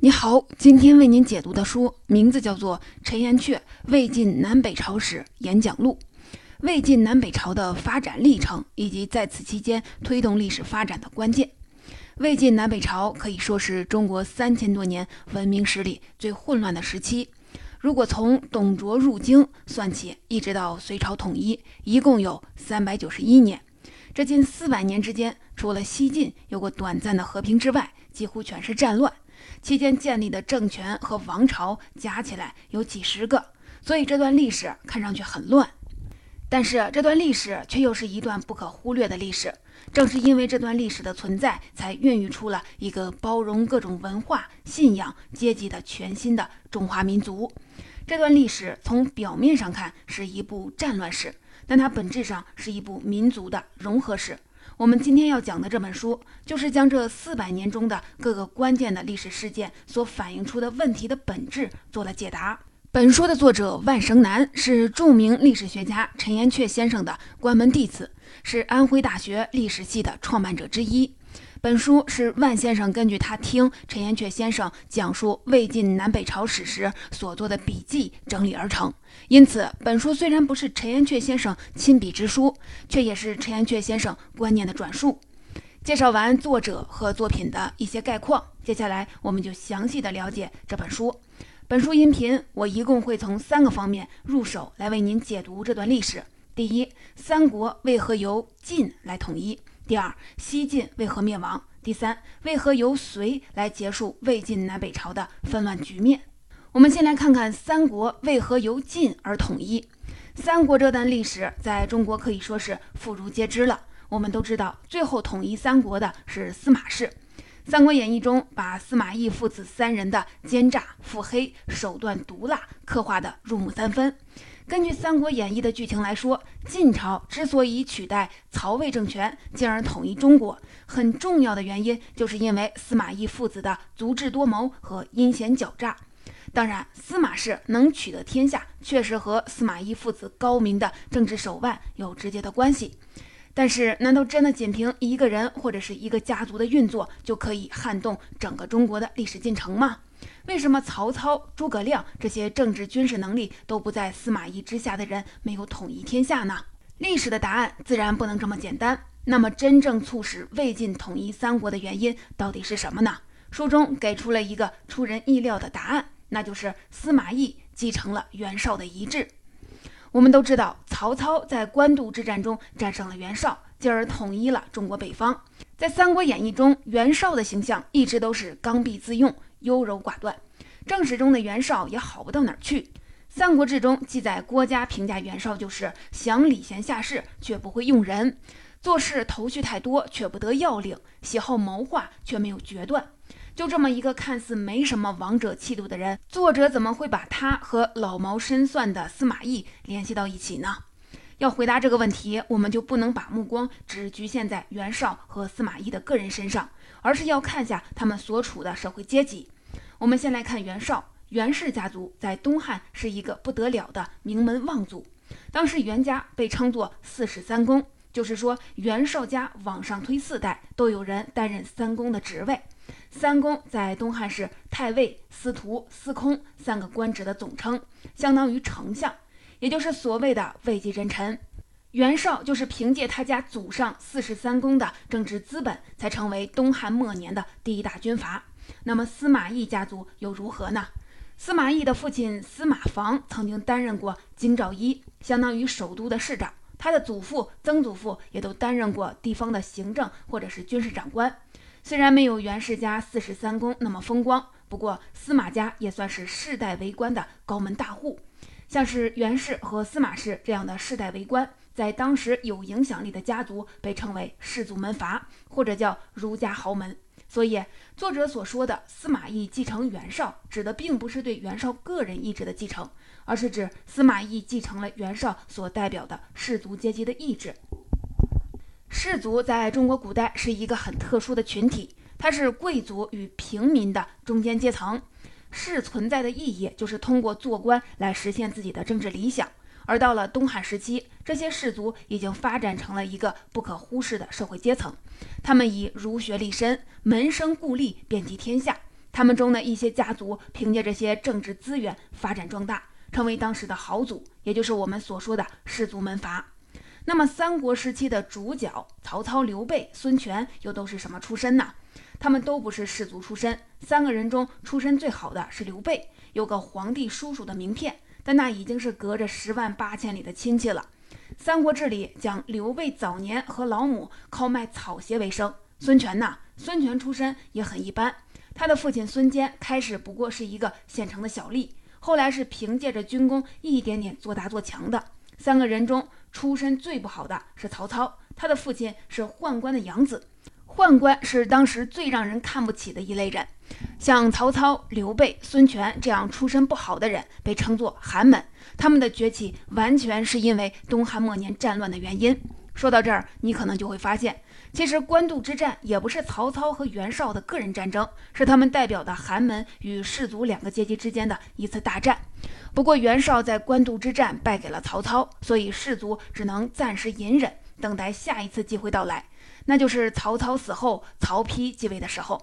你好，今天为您解读的书名字叫做《陈寅恪魏晋南北朝史演讲录》，魏晋南北朝的发展历程以及在此期间推动历史发展的关键。魏晋南北朝可以说是中国三千多年文明史里最混乱的时期。如果从董卓入京算起，一直到隋朝统一，一共有三百九十一年。这近四百年之间，除了西晋有过短暂的和平之外，几乎全是战乱。期间建立的政权和王朝加起来有几十个，所以这段历史看上去很乱。但是这段历史却又是一段不可忽略的历史。正是因为这段历史的存在，才孕育出了一个包容各种文化、信仰、阶级的全新的中华民族。这段历史从表面上看是一部战乱史，但它本质上是一部民族的融合史。我们今天要讲的这本书，就是将这四百年中的各个关键的历史事件所反映出的问题的本质做了解答。本书的作者万绳南是著名历史学家陈寅恪先生的关门弟子，是安徽大学历史系的创办者之一。本书是万先生根据他听陈寅恪先生讲述魏晋南北朝史时所做的笔记整理而成，因此本书虽然不是陈寅恪先生亲笔之书，却也是陈寅恪先生观念的转述。介绍完作者和作品的一些概况，接下来我们就详细的了解这本书。本书音频我一共会从三个方面入手来为您解读这段历史：第一，三国为何由晋来统一？第二，西晋为何灭亡？第三，为何由隋来结束魏晋南北朝的纷乱局面？我们先来看看三国为何由晋而统一。三国这段历史在中国可以说是妇孺皆知了。我们都知道，最后统一三国的是司马氏。《三国演义》中把司马懿父子三人的奸诈、腹黑、手段毒辣刻画的入木三分。根据《三国演义》的剧情来说，晋朝之所以取代曹魏政权，进而统一中国，很重要的原因就是因为司马懿父子的足智多谋和阴险狡诈。当然，司马氏能取得天下，确实和司马懿父子高明的政治手腕有直接的关系。但是，难道真的仅凭一个人或者是一个家族的运作，就可以撼动整个中国的历史进程吗？为什么曹操、诸葛亮这些政治军事能力都不在司马懿之下的人没有统一天下呢？历史的答案自然不能这么简单。那么，真正促使魏晋统一三国的原因到底是什么呢？书中给出了一个出人意料的答案，那就是司马懿继承了袁绍的遗志。我们都知道，曹操在官渡之战中战胜了袁绍，进而统一了中国北方。在《三国演义》中，袁绍的形象一直都是刚愎自用。优柔寡断，正史中的袁绍也好不到哪儿去。《三国志》中记载，郭嘉评价袁绍就是想礼贤下士，却不会用人；做事头绪太多，却不得要领；喜好谋划，却没有决断。就这么一个看似没什么王者气度的人，作者怎么会把他和老谋深算的司马懿联系到一起呢？要回答这个问题，我们就不能把目光只局限在袁绍和司马懿的个人身上。而是要看下他们所处的社会阶级。我们先来看袁绍，袁氏家族在东汉是一个不得了的名门望族。当时袁家被称作四世三公，就是说袁绍家往上推四代都有人担任三公的职位。三公在东汉是太尉、司徒、司空三个官职的总称，相当于丞相，也就是所谓的位极人臣。袁绍就是凭借他家祖上四世三公的政治资本，才成为东汉末年的第一大军阀。那么司马懿家族又如何呢？司马懿的父亲司马防曾经担任过京兆尹，相当于首都的市长。他的祖父、曾祖父也都担任过地方的行政或者是军事长官。虽然没有袁氏家四世三公那么风光，不过司马家也算是世代为官的高门大户。像是袁氏和司马氏这样的世代为官。在当时有影响力的家族被称为氏族门阀，或者叫儒家豪门。所以，作者所说的司马懿继承袁绍，指的并不是对袁绍个人意志的继承，而是指司马懿继承了袁绍所代表的氏族阶级的意志。氏族在中国古代是一个很特殊的群体，它是贵族与平民的中间阶层。氏存在的意义就是通过做官来实现自己的政治理想。而到了东汉时期，这些士族已经发展成了一个不可忽视的社会阶层。他们以儒学立身，门生故吏遍及天下。他们中的一些家族凭借这些政治资源发展壮大，成为当时的豪族，也就是我们所说的氏族门阀。那么，三国时期的主角曹操、刘备、孙权又都是什么出身呢？他们都不是氏族出身。三个人中出身最好的是刘备，有个皇帝叔叔的名片，但那已经是隔着十万八千里的亲戚了。《三国志》里讲刘备早年和老母靠卖草鞋为生。孙权呢？孙权出身也很一般，他的父亲孙坚开始不过是一个县城的小吏，后来是凭借着军功一点点做大做强的。三个人中出身最不好的是曹操，他的父亲是宦官的养子。宦官是当时最让人看不起的一类人，像曹操、刘备、孙权这样出身不好的人被称作寒门。他们的崛起完全是因为东汉末年战乱的原因。说到这儿，你可能就会发现，其实官渡之战也不是曹操和袁绍的个人战争，是他们代表的寒门与士族两个阶级之间的一次大战。不过袁绍在官渡之战败给了曹操，所以士族只能暂时隐忍，等待下一次机会到来。那就是曹操死后，曹丕继位的时候。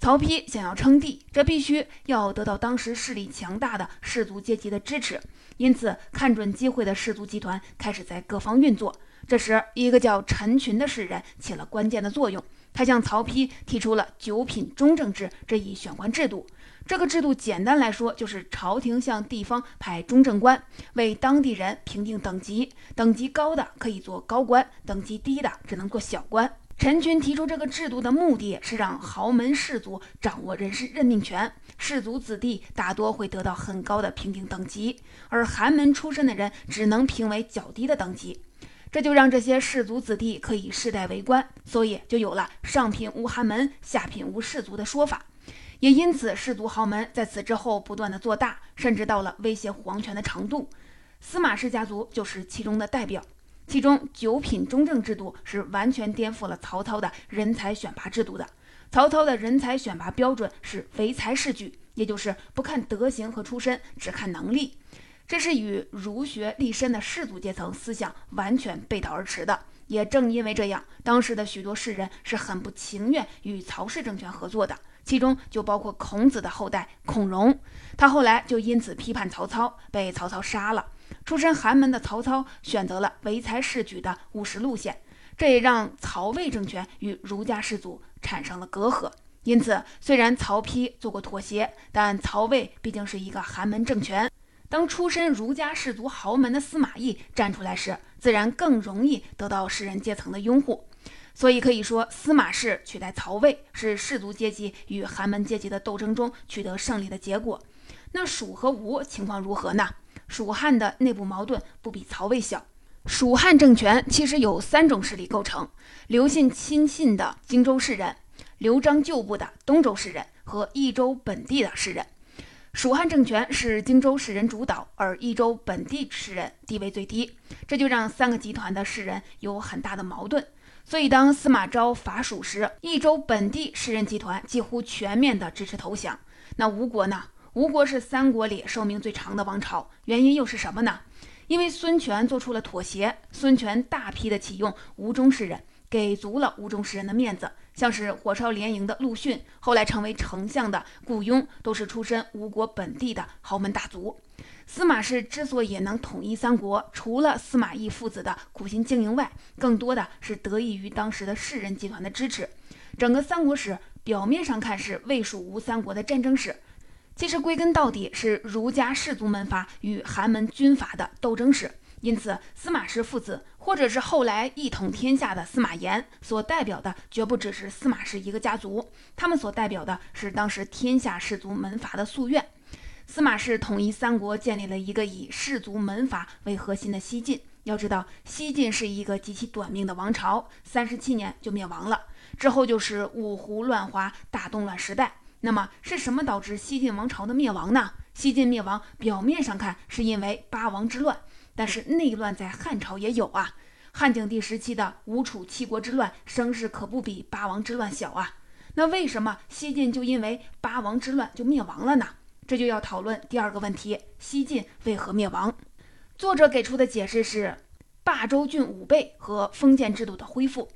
曹丕想要称帝，这必须要得到当时势力强大的氏族阶级的支持。因此，看准机会的氏族集团开始在各方运作。这时，一个叫陈群的士人起了关键的作用。他向曹丕提出了九品中正制这一选官制度。这个制度简单来说，就是朝廷向地方派中正官，为当地人评定等级，等级高的可以做高官，等级低的只能做小官。陈群提出这个制度的目的是让豪门士族掌握人事任命权，士族子弟大多会得到很高的评定等级，而寒门出身的人只能评为较低的等级，这就让这些士族子弟可以世代为官，所以就有了上品无寒门，下品无士族的说法。也因此，氏族豪门在此之后不断的做大，甚至到了威胁皇权的程度。司马氏家族就是其中的代表。其中九品中正制度是完全颠覆了曹操的人才选拔制度的。曹操的人才选拔标准是唯才是举，也就是不看德行和出身，只看能力。这是与儒学立身的士族阶层思想完全背道而驰的。也正因为这样，当时的许多士人是很不情愿与曹氏政权合作的。其中就包括孔子的后代孔融，他后来就因此批判曹操，被曹操杀了。出身寒门的曹操选择了唯才是举的务实路线，这也让曹魏政权与儒家士族产生了隔阂。因此，虽然曹丕做过妥协，但曹魏毕竟是一个寒门政权。当出身儒家士族豪门的司马懿站出来时，自然更容易得到士人阶层的拥护。所以可以说，司马氏取代曹魏是士族阶级与寒门阶级的斗争中取得胜利的结果。那蜀和吴情况如何呢？蜀汉的内部矛盾不比曹魏小。蜀汉政权其实有三种势力构成：刘信亲信的荆州士人，刘璋旧部的东周士人和益州本地的士人。蜀汉政权是荆州士人主导，而益州本地士人地位最低，这就让三个集团的士人有很大的矛盾。所以，当司马昭伐蜀时，益州本地士人集团几乎全面的支持投降。那吴国呢？吴国是三国里寿命最长的王朝，原因又是什么呢？因为孙权做出了妥协，孙权大批的启用吴中士人，给足了吴中士人的面子。像是火烧连营的陆逊，后来成为丞相的顾雍，都是出身吴国本地的豪门大族。司马氏之所以能统一三国，除了司马懿父子的苦心经营外，更多的是得益于当时的士人集团的支持。整个三国史表面上看是魏蜀吴三国的战争史，其实归根到底是儒家士族门阀与寒门军阀的斗争史。因此，司马氏父子，或者是后来一统天下的司马炎，所代表的绝不只是司马氏一个家族，他们所代表的是当时天下士族门阀的夙愿。司马氏统一三国，建立了一个以士族门阀为核心的西晋。要知道，西晋是一个极其短命的王朝，三十七年就灭亡了。之后就是五胡乱华、大动乱时代。那么，是什么导致西晋王朝的灭亡呢？西晋灭亡，表面上看是因为八王之乱，但是内乱在汉朝也有啊。汉景帝时期的吴楚七国之乱，声势可不比八王之乱小啊。那为什么西晋就因为八王之乱就灭亡了呢？这就要讨论第二个问题：西晋为何灭亡？作者给出的解释是霸州郡武备和封建制度的恢复。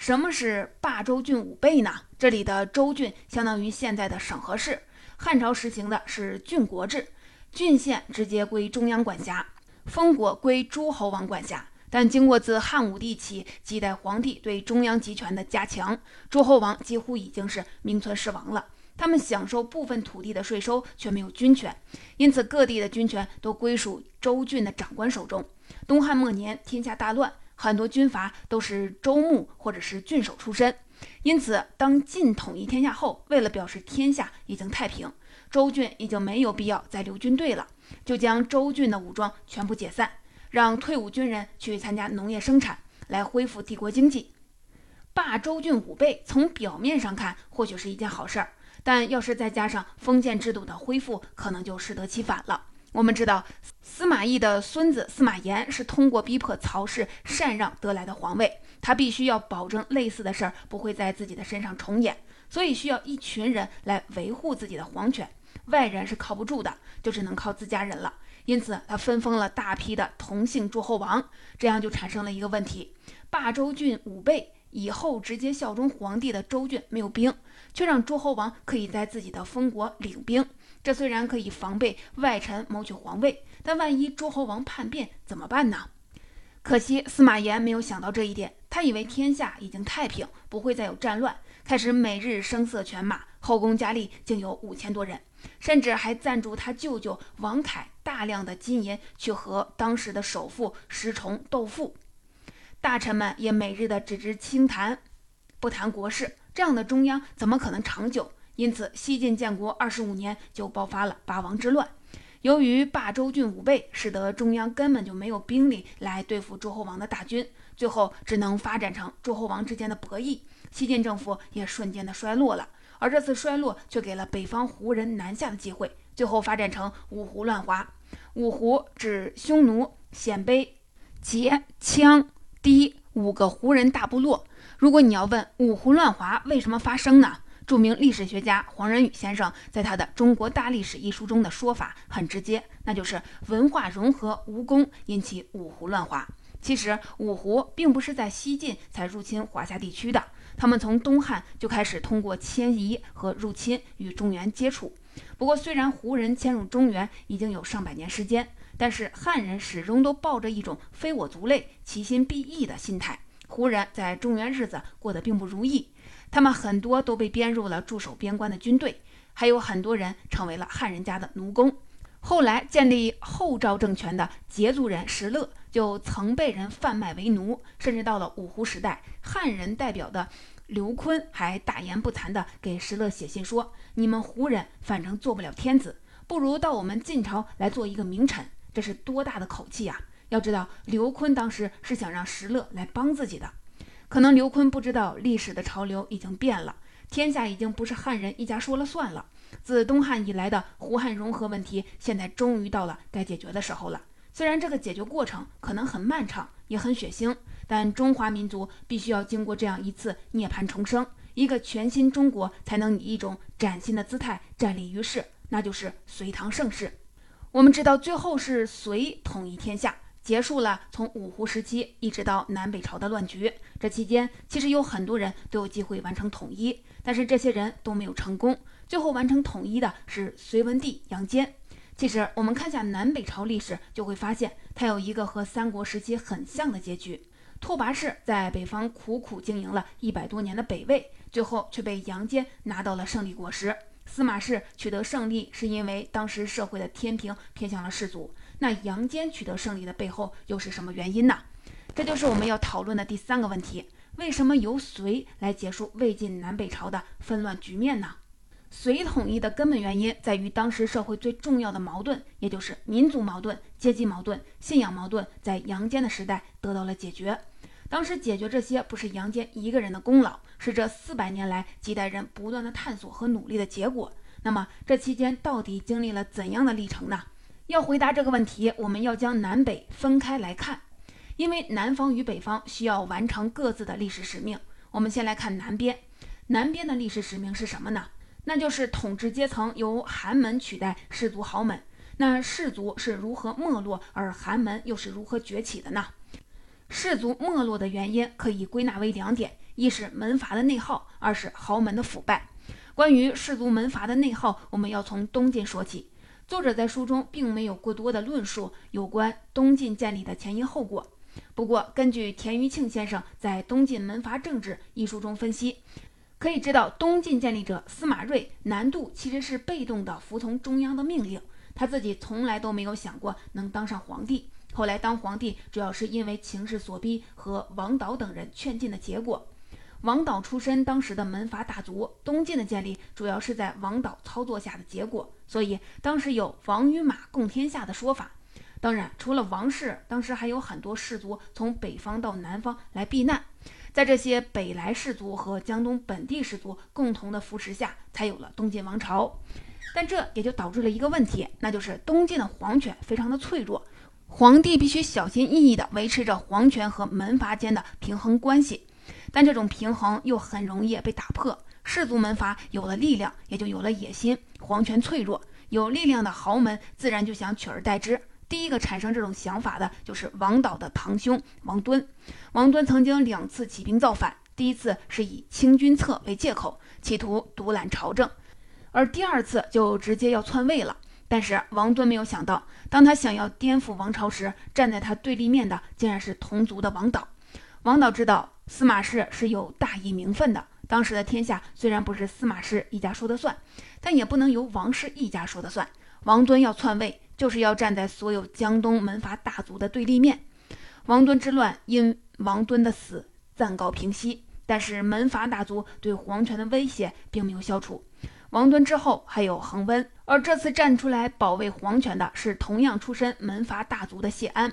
什么是霸州郡五倍呢？这里的州郡相当于现在的省和市，汉朝实行的是郡国制，郡县直接归中央管辖，封国归诸侯王管辖。但经过自汉武帝起几代皇帝对中央集权的加强，诸侯王几乎已经是名存实亡了。他们享受部分土地的税收，却没有军权，因此各地的军权都归属州郡的长官手中。东汉末年，天下大乱，很多军阀都是州牧或者是郡守出身。因此，当晋统一天下后，为了表示天下已经太平，州郡已经没有必要再留军队了，就将州郡的武装全部解散。让退伍军人去参加农业生产，来恢复帝国经济。罢州郡五倍，从表面上看或许是一件好事儿，但要是再加上封建制度的恢复，可能就适得其反了。我们知道，司马懿的孙子司马炎是通过逼迫曹氏禅让得来的皇位，他必须要保证类似的事儿不会在自己的身上重演，所以需要一群人来维护自己的皇权，外人是靠不住的，就只能靠自家人了。因此，他分封了大批的同姓诸侯王，这样就产生了一个问题：霸州郡五倍以后直接效忠皇帝的州郡没有兵，却让诸侯王可以在自己的封国领兵。这虽然可以防备外臣谋取皇位，但万一诸侯王叛变怎么办呢？可惜司马炎没有想到这一点，他以为天下已经太平，不会再有战乱，开始每日声色犬马，后宫佳丽竟有五千多人。甚至还赞助他舅舅王凯大量的金银去和当时的首富石崇斗富，大臣们也每日的只知清谈，不谈国事，这样的中央怎么可能长久？因此，西晋建国二十五年就爆发了八王之乱。由于霸州郡五倍，使得中央根本就没有兵力来对付诸侯王的大军，最后只能发展成诸侯王之间的博弈，西晋政府也瞬间的衰落了。而这次衰落却给了北方胡人南下的机会，最后发展成五胡乱华。五胡指匈奴、鲜卑、羯、羌、氐五个胡人大部落。如果你要问五胡乱华为什么发生呢？著名历史学家黄仁宇先生在他的《中国大历史》一书中的说法很直接，那就是文化融合无功，引起五胡乱华。其实五胡并不是在西晋才入侵华夏地区的。他们从东汉就开始通过迁移和入侵与中原接触。不过，虽然胡人迁入中原已经有上百年时间，但是汉人始终都抱着一种“非我族类，其心必异”的心态。胡人在中原日子过得并不如意，他们很多都被编入了驻守边关的军队，还有很多人成为了汉人家的奴工。后来建立后赵政权的羯族人石勒就曾被人贩卖为奴，甚至到了五胡时代，汉人代表的刘琨还大言不惭地给石勒写信说：“你们胡人反正做不了天子，不如到我们晋朝来做一个名臣。”这是多大的口气呀！要知道，刘琨当时是想让石勒来帮自己的。可能刘琨不知道，历史的潮流已经变了，天下已经不是汉人一家说了算了。自东汉以来的胡汉融合问题，现在终于到了该解决的时候了。虽然这个解决过程可能很漫长，也很血腥，但中华民族必须要经过这样一次涅槃重生，一个全新中国才能以一种崭新的姿态站立于世，那就是隋唐盛世。我们知道，最后是隋统一天下，结束了从五胡时期一直到南北朝的乱局。这期间，其实有很多人都有机会完成统一，但是这些人都没有成功。最后完成统一的是隋文帝杨坚。其实我们看下南北朝历史，就会发现它有一个和三国时期很像的结局。拓跋氏在北方苦苦经营了一百多年的北魏，最后却被杨坚拿到了胜利果实。司马氏取得胜利是因为当时社会的天平偏向了士族，那杨坚取得胜利的背后又是什么原因呢？这就是我们要讨论的第三个问题：为什么由隋来结束魏晋南北朝的纷乱局面呢？隋统一的根本原因在于，当时社会最重要的矛盾，也就是民族矛盾、阶级矛盾、信仰矛盾，在杨坚的时代得到了解决。当时解决这些不是杨坚一个人的功劳，是这四百年来几代人不断的探索和努力的结果。那么这期间到底经历了怎样的历程呢？要回答这个问题，我们要将南北分开来看，因为南方与北方需要完成各自的历史使命。我们先来看南边，南边的历史使命是什么呢？那就是统治阶层由寒门取代士族豪门。那士族是如何没落，而寒门又是如何崛起的呢？士族没落的原因可以归纳为两点：一是门阀的内耗，二是豪门的腐败。关于士族门阀的内耗，我们要从东晋说起。作者在书中并没有过多的论述有关东晋建立的前因后果。不过，根据田余庆先生在《东晋门阀政治》一书中分析，可以知道东晋建立者司马睿南渡其实是被动的服从中央的命令，他自己从来都没有想过能当上皇帝。后来当皇帝，主要是因为情势所逼和王导等人劝进的结果。王导出身当时的门阀大族，东晋的建立主要是在王导操作下的结果，所以当时有王与马共天下的说法。当然，除了王室，当时还有很多氏族从北方到南方来避难，在这些北来氏族和江东本地氏族共同的扶持下，才有了东晋王朝。但这也就导致了一个问题，那就是东晋的皇权非常的脆弱，皇帝必须小心翼翼地维持着皇权和门阀间的平衡关系。但这种平衡又很容易被打破，氏族门阀有了力量，也就有了野心。皇权脆弱，有力量的豪门自然就想取而代之。第一个产生这种想法的就是王导的堂兄王敦。王敦曾经两次起兵造反，第一次是以清君侧为借口，企图独揽朝政，而第二次就直接要篡位了。但是王敦没有想到，当他想要颠覆王朝时，站在他对立面的竟然是同族的王导。王导知道司马氏是有大义名分的，当时的天下虽然不是司马氏一家说的算，但也不能由王氏一家说的算。王敦要篡位。就是要站在所有江东门阀大族的对立面。王敦之乱因王敦的死暂告平息，但是门阀大族对皇权的威胁并没有消除。王敦之后还有恒温，而这次站出来保卫皇权的是同样出身门阀大族的谢安。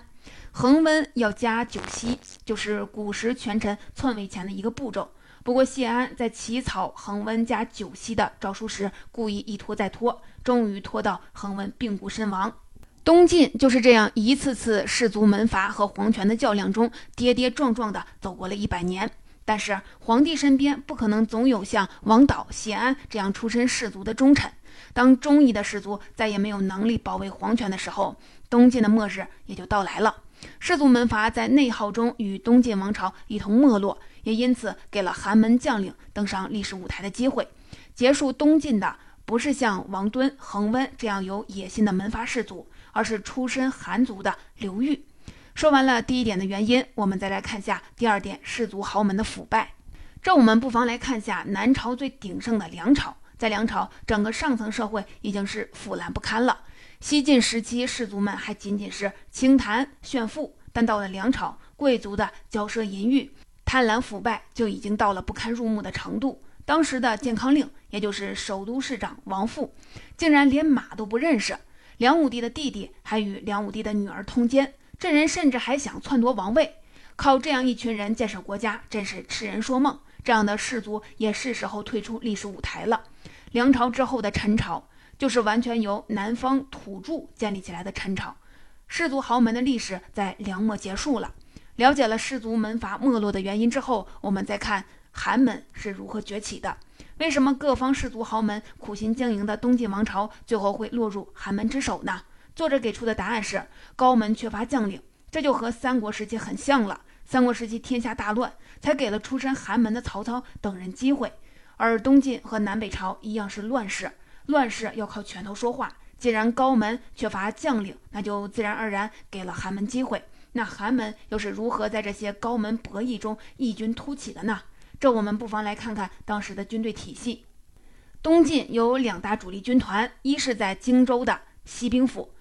恒温要加九锡，就是古时权臣篡位前的一个步骤。不过谢安在起草恒温加九锡的诏书时，故意一拖再拖，终于拖到恒温病故身亡。东晋就是这样一次次氏族门阀和皇权的较量中跌跌撞撞地走过了一百年。但是皇帝身边不可能总有像王导、谢安这样出身氏族的忠臣。当忠义的氏族再也没有能力保卫皇权的时候，东晋的末日也就到来了。氏族门阀在内耗中与东晋王朝一同没落。也因此给了寒门将领登上历史舞台的机会。结束东晋的不是像王敦、恒温这样有野心的门阀士族，而是出身寒族的刘裕。说完了第一点的原因，我们再来看下第二点：士族豪门的腐败。这我们不妨来看下南朝最鼎盛的梁朝。在梁朝，整个上层社会已经是腐烂不堪了。西晋时期，士族们还仅仅是清谈炫富，但到了梁朝，贵族的骄奢淫欲。贪婪腐败就已经到了不堪入目的程度。当时的健康令，也就是首都市长王富，竟然连马都不认识。梁武帝的弟弟还与梁武帝的女儿通奸，这人甚至还想篡夺王位。靠这样一群人建设国家，真是痴人说梦。这样的氏族也是时候退出历史舞台了。梁朝之后的陈朝，就是完全由南方土著建立起来的陈朝。氏族豪门的历史在梁末结束了。了解了氏族门阀没落的原因之后，我们再看寒门是如何崛起的。为什么各方氏族豪门苦心经营的东晋王朝最后会落入寒门之手呢？作者给出的答案是高门缺乏将领，这就和三国时期很像了。三国时期天下大乱，才给了出身寒门的曹操等人机会。而东晋和南北朝一样是乱世，乱世要靠拳头说话。既然高门缺乏将领，那就自然而然给了寒门机会。那寒门又是如何在这些高门博弈中异军突起的呢？这我们不妨来看看当时的军队体系。东晋有两大主力军团，一是在荆州的西兵府，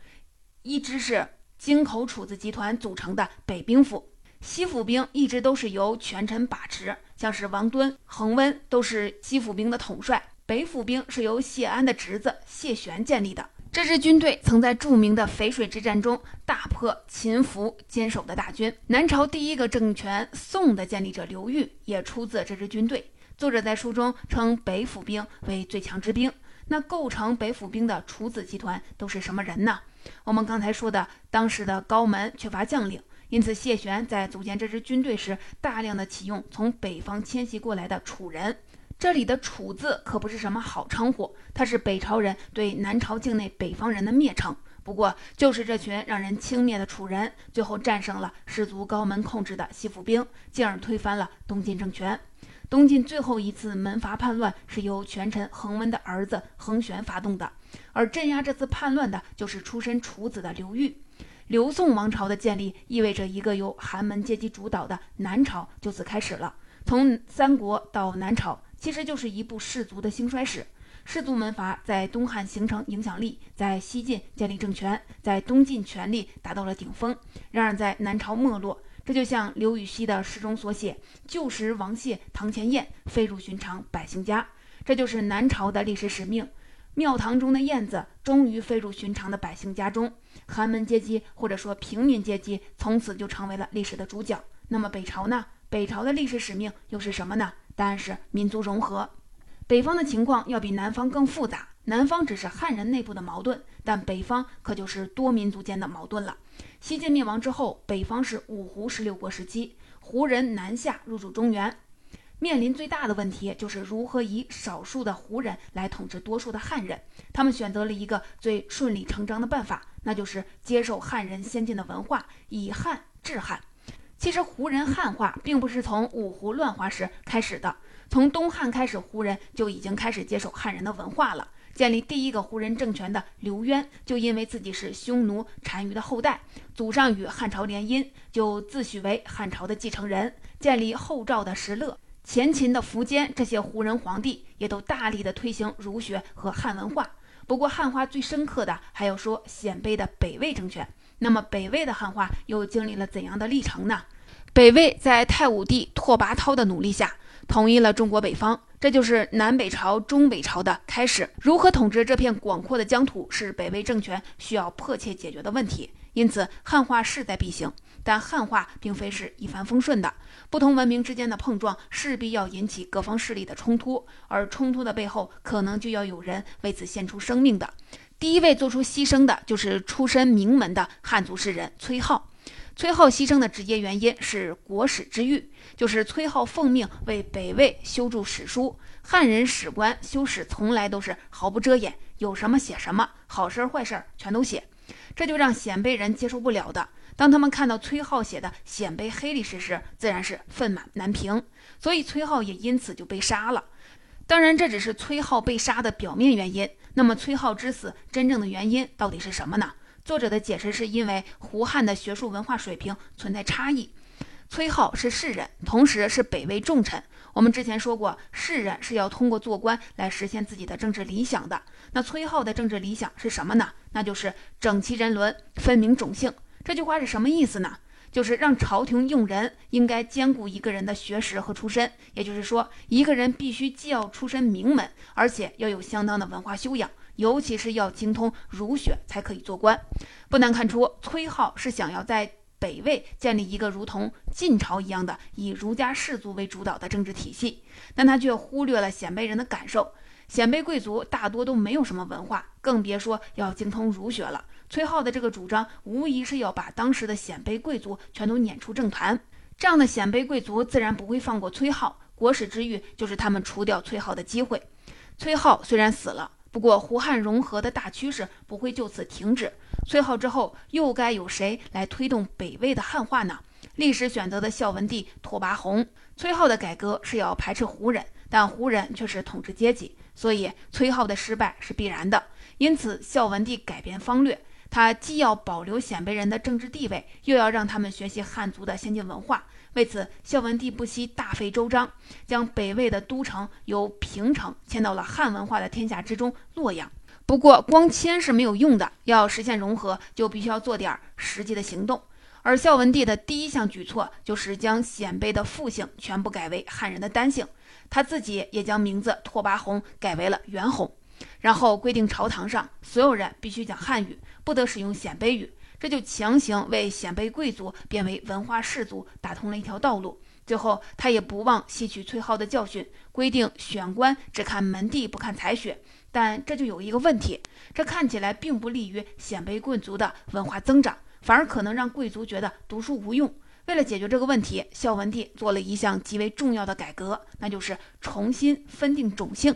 一支是京口楚子集团组成的北兵府。西府兵一直都是由权臣把持，像是王敦、恒温都是西府兵的统帅。北府兵是由谢安的侄子谢玄建立的。这支军队曾在著名的淝水之战中大破秦伏坚守的大军。南朝第一个政权宋的建立者刘裕也出自这支军队。作者在书中称北府兵为最强之兵。那构成北府兵的楚子集团都是什么人呢？我们刚才说的，当时的高门缺乏将领，因此谢玄在组建这支军队时，大量的启用从北方迁徙过来的楚人。这里的“楚”字可不是什么好称呼，它是北朝人对南朝境内北方人的蔑称。不过，就是这群让人轻蔑的楚人，最后战胜了士族高门控制的西府兵，进而推翻了东晋政权。东晋最后一次门阀叛乱是由权臣恒温的儿子恒玄发动的，而镇压这次叛乱的就是出身楚子的刘裕。刘宋王朝的建立意味着一个由寒门阶级主导的南朝就此开始了。从三国到南朝，其实就是一部氏族的兴衰史。氏族门阀在东汉形成影响力，在西晋建立政权，在东晋权力达到了顶峰。然而在南朝没落，这就像刘禹锡的诗中所写：“旧时王谢堂前燕，飞入寻常百姓家。”这就是南朝的历史使命。庙堂中的燕子终于飞入寻常的百姓家中，寒门阶级或者说平民阶级从此就成为了历史的主角。那么北朝呢？北朝的历史使命又是什么呢？答案是民族融合。北方的情况要比南方更复杂。南方只是汉人内部的矛盾，但北方可就是多民族间的矛盾了。西晋灭亡之后，北方是五胡十六国时期，胡人南下入主中原，面临最大的问题就是如何以少数的胡人来统治多数的汉人。他们选择了一个最顺理成章的办法，那就是接受汉人先进的文化，以汉治汉。其实胡人汉化并不是从五胡乱华时开始的，从东汉开始，胡人就已经开始接受汉人的文化了。建立第一个胡人政权的刘渊，就因为自己是匈奴单于的后代，祖上与汉朝联姻，就自诩为汉朝的继承人。建立后赵的石勒、前秦的苻坚，这些胡人皇帝也都大力的推行儒学和汉文化。不过汉化最深刻的，还要说鲜卑的北魏政权。那么北魏的汉化又经历了怎样的历程呢？北魏在太武帝拓跋焘的努力下，统一了中国北方，这就是南北朝、中北朝的开始。如何统治这片广阔的疆土，是北魏政权需要迫切解决的问题。因此，汉化势在必行。但汉化并非是一帆风顺的，不同文明之间的碰撞势必要引起各方势力的冲突，而冲突的背后，可能就要有人为此献出生命的。第一位做出牺牲的，就是出身名门的汉族诗人崔颢。崔颢牺牲的直接原因是国史之欲，就是崔颢奉命为北魏修筑史书。汉人史官修史从来都是毫不遮掩，有什么写什么，好事坏事全都写，这就让鲜卑人接受不了的。当他们看到崔颢写的鲜卑黑历史时，自然是愤满难平，所以崔颢也因此就被杀了。当然，这只是崔颢被杀的表面原因。那么，崔颢之死真正的原因到底是什么呢？作者的解释是因为胡汉的学术文化水平存在差异。崔颢是士人，同时是北魏重臣。我们之前说过，士人是要通过做官来实现自己的政治理想的。那崔颢的政治理想是什么呢？那就是整齐人伦，分明种姓。这句话是什么意思呢？就是让朝廷用人应该兼顾一个人的学识和出身。也就是说，一个人必须既要出身名门，而且要有相当的文化修养。尤其是要精通儒学才可以做官，不难看出，崔颢是想要在北魏建立一个如同晋朝一样的以儒家士族为主导的政治体系，但他却忽略了鲜卑人的感受。鲜卑贵族大多都没有什么文化，更别说要精通儒学了。崔颢的这个主张，无疑是要把当时的鲜卑贵族全都撵出政坛。这样的鲜卑贵族自然不会放过崔颢，国史之欲就是他们除掉崔颢的机会。崔颢虽然死了。不过，胡汉融合的大趋势不会就此停止。崔颢之后，又该有谁来推动北魏的汉化呢？历史选择的孝文帝拓跋宏。崔颢的改革是要排斥胡人，但胡人却是统治阶级，所以崔颢的失败是必然的。因此，孝文帝改变方略，他既要保留鲜卑人的政治地位，又要让他们学习汉族的先进文化。为此，孝文帝不惜大费周章，将北魏的都城由平城迁到了汉文化的天下之中——洛阳。不过，光迁是没有用的，要实现融合，就必须要做点实际的行动。而孝文帝的第一项举措，就是将鲜卑的复姓全部改为汉人的单姓，他自己也将名字拓跋宏改为了元宏，然后规定朝堂上所有人必须讲汉语，不得使用鲜卑语。这就强行为鲜卑贵族变为文化士族打通了一条道路。最后，他也不忘吸取崔颢的教训，规定选官只看门第，不看才学。但这就有一个问题，这看起来并不利于鲜卑贵族的文化增长，反而可能让贵族觉得读书无用。为了解决这个问题，孝文帝做了一项极为重要的改革，那就是重新分定种姓。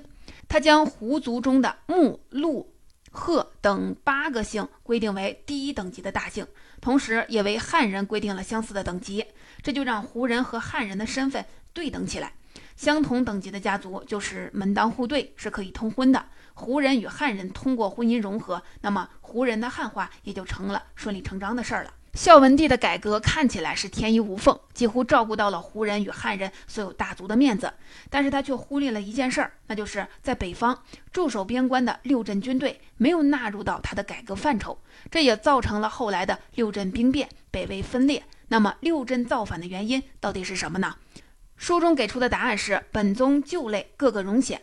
他将胡族中的木、鹿。贺等八个姓规定为第一等级的大姓，同时也为汉人规定了相似的等级，这就让胡人和汉人的身份对等起来。相同等级的家族就是门当户对，是可以通婚的。胡人与汉人通过婚姻融合，那么胡人的汉化也就成了顺理成章的事儿了。孝文帝的改革看起来是天衣无缝，几乎照顾到了胡人与汉人所有大族的面子，但是他却忽略了一件事儿，那就是在北方驻守边关的六镇军队没有纳入到他的改革范畴，这也造成了后来的六镇兵变，北魏分裂。那么六镇造反的原因到底是什么呢？书中给出的答案是本宗旧类各个荣显。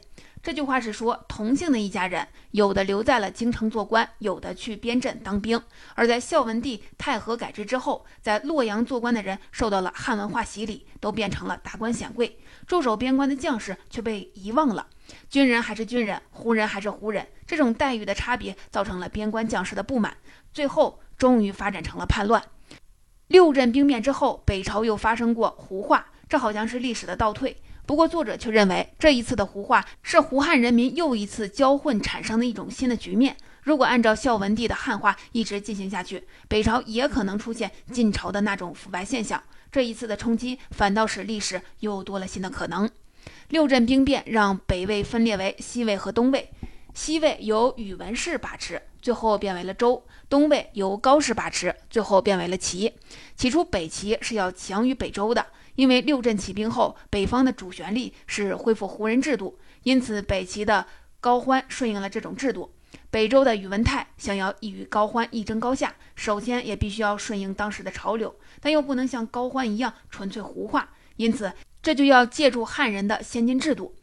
这句话是说，同姓的一家人，有的留在了京城做官，有的去边镇当兵。而在孝文帝太和改制之后，在洛阳做官的人受到了汉文化洗礼，都变成了达官显贵；驻守边关的将士却被遗忘了。军人还是军人，胡人还是胡人，这种待遇的差别造成了边关将士的不满，最后终于发展成了叛乱。六镇兵变之后，北朝又发生过胡化，这好像是历史的倒退。不过，作者却认为这一次的胡化是胡汉人民又一次交混产生的一种新的局面。如果按照孝文帝的汉化一直进行下去，北朝也可能出现晋朝的那种腐败现象。这一次的冲击反倒使历史又多了新的可能。六镇兵变让北魏分裂为西魏和东魏，西魏由宇文氏把持，最后变为了周；东魏由高氏把持，最后变为了齐。起初，北齐是要强于北周的。因为六镇起兵后，北方的主旋律是恢复胡人制度，因此北齐的高欢顺应了这种制度。北周的宇文泰想要一与高欢一争高下，首先也必须要顺应当时的潮流，但又不能像高欢一样纯粹胡化，因此这就要借助汉人的先进制度。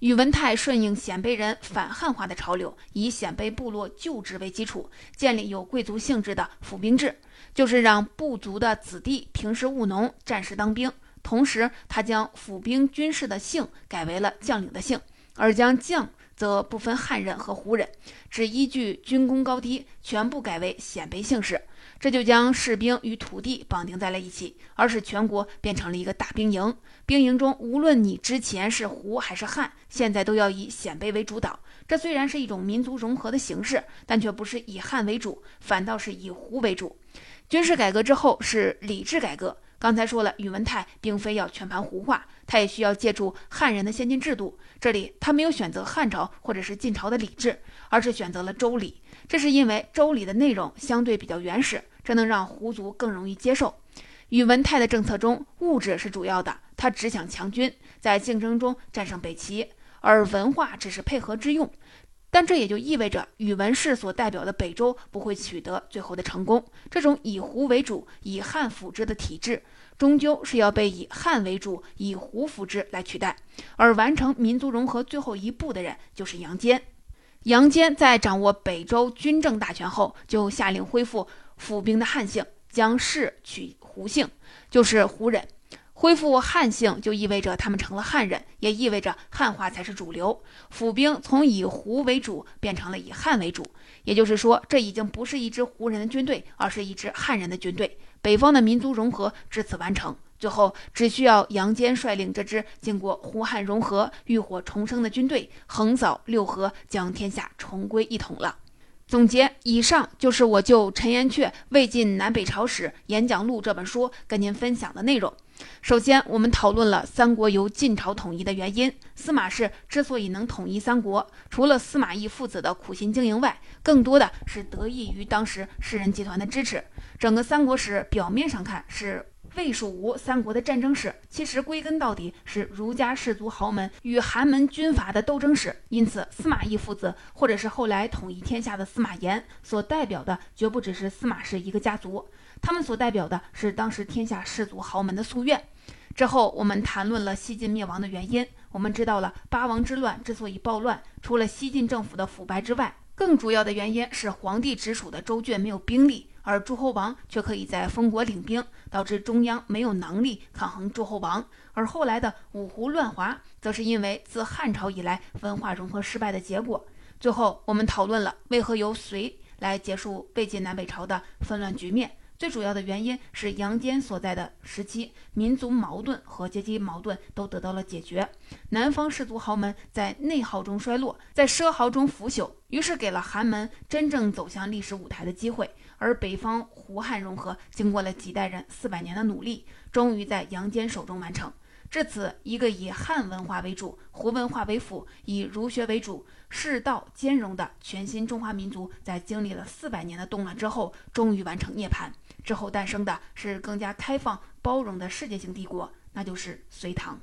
宇文泰顺应鲜卑人反汉化的潮流，以鲜卑部落旧制为基础，建立有贵族性质的府兵制，就是让部族的子弟平时务农，战时当兵。同时，他将府兵军士的姓改为了将领的姓，而将将则不分汉人和胡人，只依据军功高低，全部改为鲜卑姓氏。这就将士兵与土地绑定在了一起，而使全国变成了一个大兵营。兵营中，无论你之前是胡还是汉，现在都要以鲜卑为主导。这虽然是一种民族融合的形式，但却不是以汉为主，反倒是以胡为主。军事改革之后是礼制改革。刚才说了，宇文泰并非要全盘胡化，他也需要借助汉人的先进制度。这里他没有选择汉朝或者是晋朝的礼制，而是选择了周礼。这是因为周礼的内容相对比较原始，这能让胡族更容易接受。宇文泰的政策中，物质是主要的，他只想强军，在竞争中战胜北齐，而文化只是配合之用。但这也就意味着宇文氏所代表的北周不会取得最后的成功。这种以胡为主、以汉辅之的体制，终究是要被以汉为主、以胡辅之来取代。而完成民族融合最后一步的人，就是杨坚。杨坚在掌握北周军政大权后，就下令恢复府兵的汉姓，将氏取胡姓，就是胡人。恢复汉姓就意味着他们成了汉人，也意味着汉化才是主流。府兵从以胡为主变成了以汉为主，也就是说，这已经不是一支胡人的军队，而是一支汉人的军队。北方的民族融合至此完成，最后只需要杨坚率领这支经过胡汉融合、浴火重生的军队，横扫六合，将天下重归一统了。总结，以上就是我就陈寅恪《魏晋南北朝史演讲录》这本书跟您分享的内容。首先，我们讨论了三国由晋朝统一的原因。司马氏之所以能统一三国，除了司马懿父子的苦心经营外，更多的是得益于当时士人集团的支持。整个三国史表面上看是。魏蜀吴三国的战争史，其实归根到底是儒家士族豪门与寒门军阀的斗争史。因此，司马懿父子，或者是后来统一天下的司马炎，所代表的绝不只是司马氏一个家族，他们所代表的是当时天下士族豪门的夙愿。之后，我们谈论了西晋灭亡的原因，我们知道了八王之乱之所以暴乱，除了西晋政府的腐败之外，更主要的原因是皇帝直属的州郡没有兵力。而诸侯王却可以在封国领兵，导致中央没有能力抗衡诸侯王。而后来的五胡乱华，则是因为自汉朝以来文化融合失败的结果。最后，我们讨论了为何由隋来结束魏晋南北朝的纷乱局面。最主要的原因是杨坚所在的时期民族矛盾和阶级矛盾都得到了解决。南方氏族豪门在内耗中衰落在奢豪中腐朽于是给了寒门真正走向历史舞台的机会。而北方胡汉融合经过了几代人四百年的努力终于在杨坚手中完成。至此一个以汉文化为主胡文化为辅以儒学为主世道兼容的全新中华民族在经历了四百年的动乱之后终于完成涅槃。之后诞生的是更加开放包容的世界性帝国那就是隋唐。